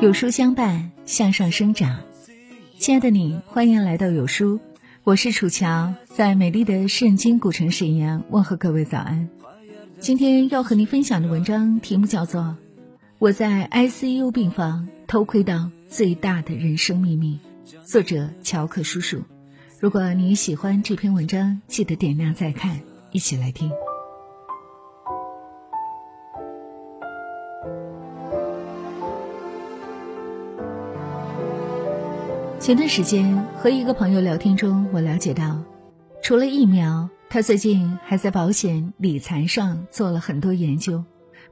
有书相伴，向上生长。亲爱的你，欢迎来到有书，我是楚乔，在美丽的圣经古城沈阳问候各位早安。今天要和您分享的文章题目叫做《我在 ICU 病房偷窥到最大的人生秘密》，作者乔克叔叔。如果你喜欢这篇文章，记得点亮再看，一起来听。前段时间和一个朋友聊天中，我了解到，除了疫苗，他最近还在保险理财上做了很多研究，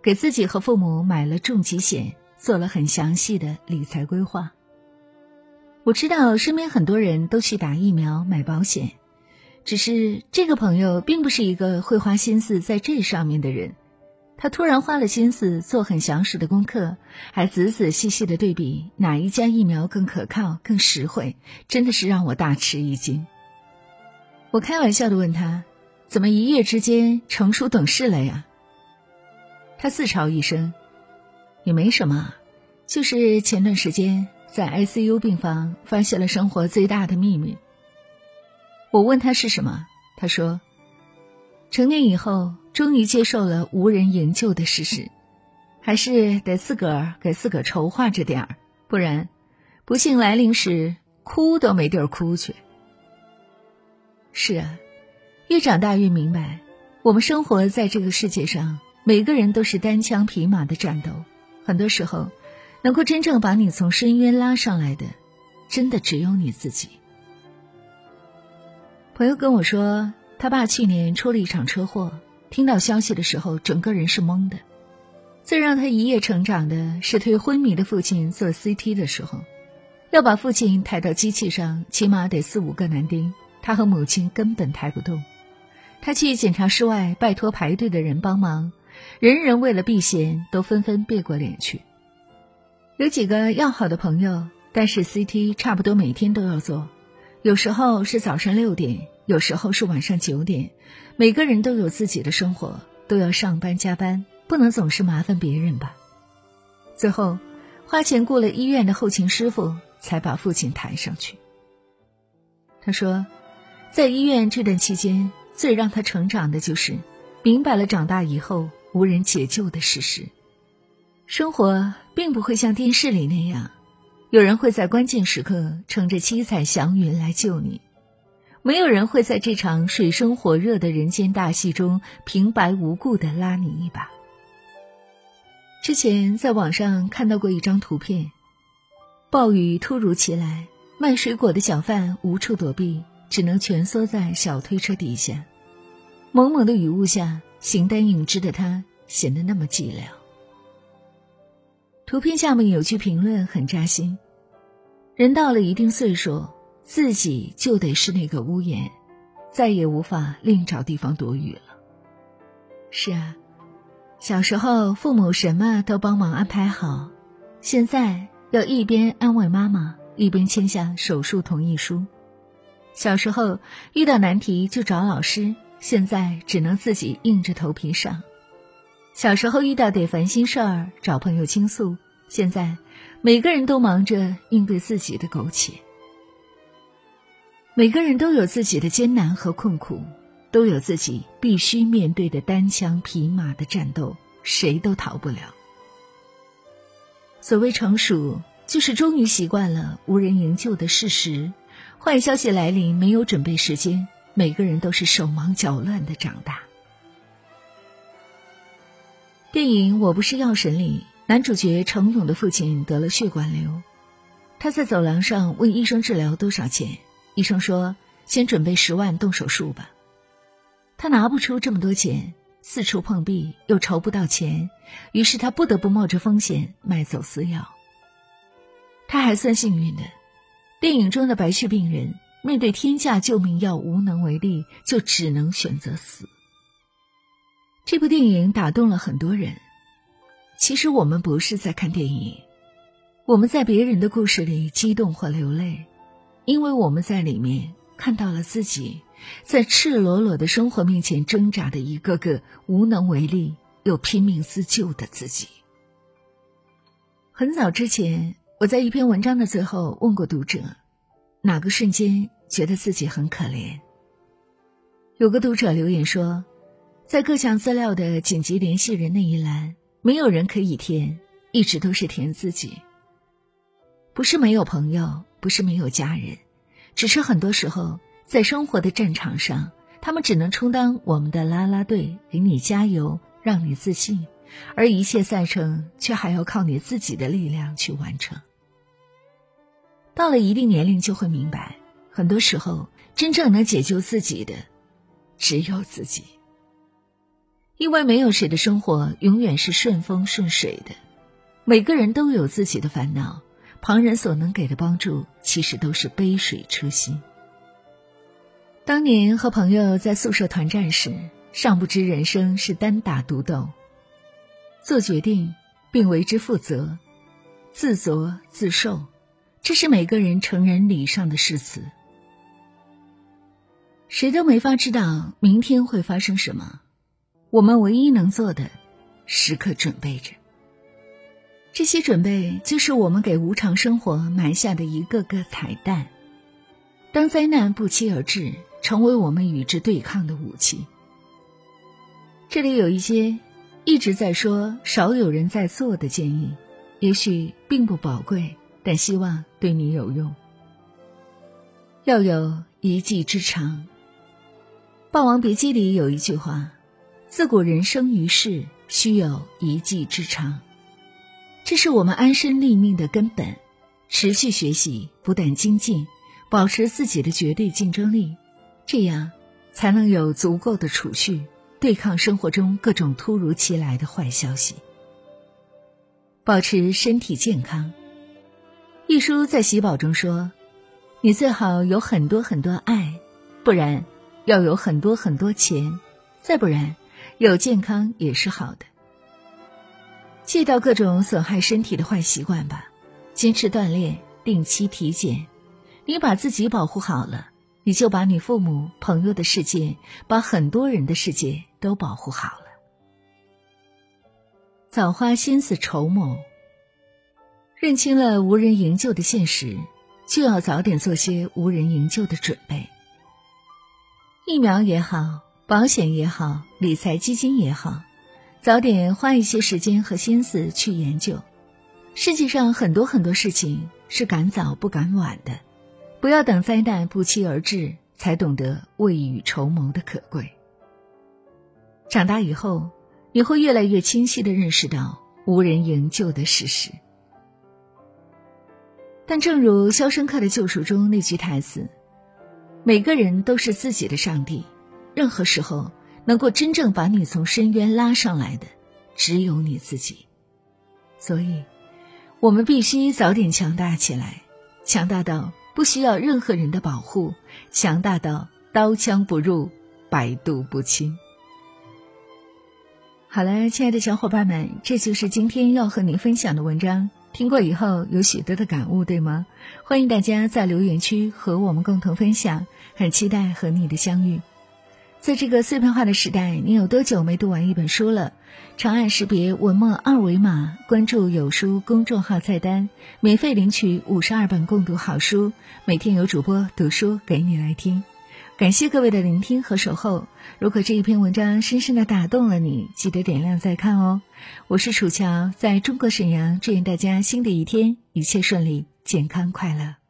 给自己和父母买了重疾险，做了很详细的理财规划。我知道身边很多人都去打疫苗、买保险，只是这个朋友并不是一个会花心思在这上面的人。他突然花了心思做很详实的功课，还仔仔细细的对比哪一家疫苗更可靠、更实惠，真的是让我大吃一惊。我开玩笑的问他：“怎么一夜之间成熟懂事了呀？”他自嘲一声：“也没什么，就是前段时间在 ICU 病房发现了生活最大的秘密。”我问他是什么，他说：“成年以后。”终于接受了无人营救的事实，还是得自个儿给自个儿筹划着点儿，不然，不幸来临时哭都没地儿哭去。是啊，越长大越明白，我们生活在这个世界上，每个人都是单枪匹马的战斗。很多时候，能够真正把你从深渊拉上来的，真的只有你自己。朋友跟我说，他爸去年出了一场车祸。听到消息的时候，整个人是懵的。最让他一夜成长的是推昏迷的父亲做 CT 的时候，要把父亲抬到机器上，起码得四五个男丁，他和母亲根本抬不动。他去检查室外，拜托排队的人帮忙，人人为了避嫌，都纷纷别过脸去。有几个要好的朋友，但是 CT 差不多每天都要做，有时候是早上六点。有时候是晚上九点，每个人都有自己的生活，都要上班加班，不能总是麻烦别人吧。最后，花钱雇了医院的后勤师傅，才把父亲抬上去。他说，在医院这段期间，最让他成长的就是明白了长大以后无人解救的事实。生活并不会像电视里那样，有人会在关键时刻乘着七彩祥云来救你。没有人会在这场水深火热的人间大戏中平白无故的拉你一把。之前在网上看到过一张图片，暴雨突如其来，卖水果的小贩无处躲避，只能蜷缩在小推车底下。蒙蒙的雨雾下，形单影只的他显得那么寂寥。图片下面有句评论很扎心：人到了一定岁数。自己就得是那个屋檐，再也无法另找地方躲雨了。是啊，小时候父母什么都帮忙安排好，现在要一边安慰妈妈，一边签下手术同意书。小时候遇到难题就找老师，现在只能自己硬着头皮上。小时候遇到点烦心事儿找朋友倾诉，现在每个人都忙着应对自己的苟且。每个人都有自己的艰难和困苦，都有自己必须面对的单枪匹马的战斗，谁都逃不了。所谓成熟，就是终于习惯了无人营救的事实。坏消息来临，没有准备时间，每个人都是手忙脚乱的长大。电影《我不是药神》里，男主角程勇的父亲得了血管瘤，他在走廊上问医生治疗多少钱。医生说：“先准备十万动手术吧。”他拿不出这么多钱，四处碰壁又筹不到钱，于是他不得不冒着风险卖走私药。他还算幸运的，电影中的白血病人面对天价救命药无能为力，就只能选择死。这部电影打动了很多人。其实我们不是在看电影，我们在别人的故事里激动或流泪。因为我们在里面看到了自己，在赤裸裸的生活面前挣扎的一个个无能为力又拼命自救的自己。很早之前，我在一篇文章的最后问过读者，哪个瞬间觉得自己很可怜？有个读者留言说，在各项资料的紧急联系人那一栏，没有人可以填，一直都是填自己。不是没有朋友，不是没有家人，只是很多时候在生活的战场上，他们只能充当我们的啦啦队，给你加油，让你自信，而一切赛程却还要靠你自己的力量去完成。到了一定年龄，就会明白，很多时候真正能解救自己的，只有自己。因为没有谁的生活永远是顺风顺水的，每个人都有自己的烦恼。旁人所能给的帮助，其实都是杯水车薪。当年和朋友在宿舍团战时，尚不知人生是单打独斗，做决定并为之负责，自作自受，这是每个人成人礼上的誓词。谁都没法知道明天会发生什么，我们唯一能做的，时刻准备着。这些准备就是我们给无常生活埋下的一个个彩蛋。当灾难不期而至，成为我们与之对抗的武器。这里有一些一直在说、少有人在做的建议，也许并不宝贵，但希望对你有用。要有一技之长。《霸王别姬》里有一句话：“自古人生于世，须有一技之长。”这是我们安身立命的根本，持续学习，不断精进，保持自己的绝对竞争力，这样才能有足够的储蓄，对抗生活中各种突如其来的坏消息。保持身体健康。一书在喜宝中说：“你最好有很多很多爱，不然要有很多很多钱，再不然有健康也是好的。”戒掉各种损害身体的坏习惯吧，坚持锻炼，定期体检。你把自己保护好了，你就把你父母、朋友的世界，把很多人的世界都保护好了。早花心思筹谋，认清了无人营救的现实，就要早点做些无人营救的准备。疫苗也好，保险也好，理财基金也好。早点花一些时间和心思去研究，世界上很多很多事情是赶早不赶晚的，不要等灾难不期而至才懂得未雨绸缪的可贵。长大以后，你会越来越清晰的认识到无人营救的事实。但正如《肖申克的救赎》中那句台词：“每个人都是自己的上帝，任何时候。”能够真正把你从深渊拉上来的，只有你自己。所以，我们必须早点强大起来，强大到不需要任何人的保护，强大到刀枪不入，百毒不侵。好了，亲爱的小伙伴们，这就是今天要和您分享的文章。听过以后有许多的感悟，对吗？欢迎大家在留言区和我们共同分享，很期待和你的相遇。在这个碎片化的时代，你有多久没读完一本书了？长按识别文末二维码，关注有书公众号菜单，免费领取五十二本共读好书，每天有主播读书给你来听。感谢各位的聆听和守候。如果这一篇文章深深的打动了你，记得点亮再看哦。我是楚乔，在中国沈阳，祝愿大家新的一天一切顺利，健康快乐。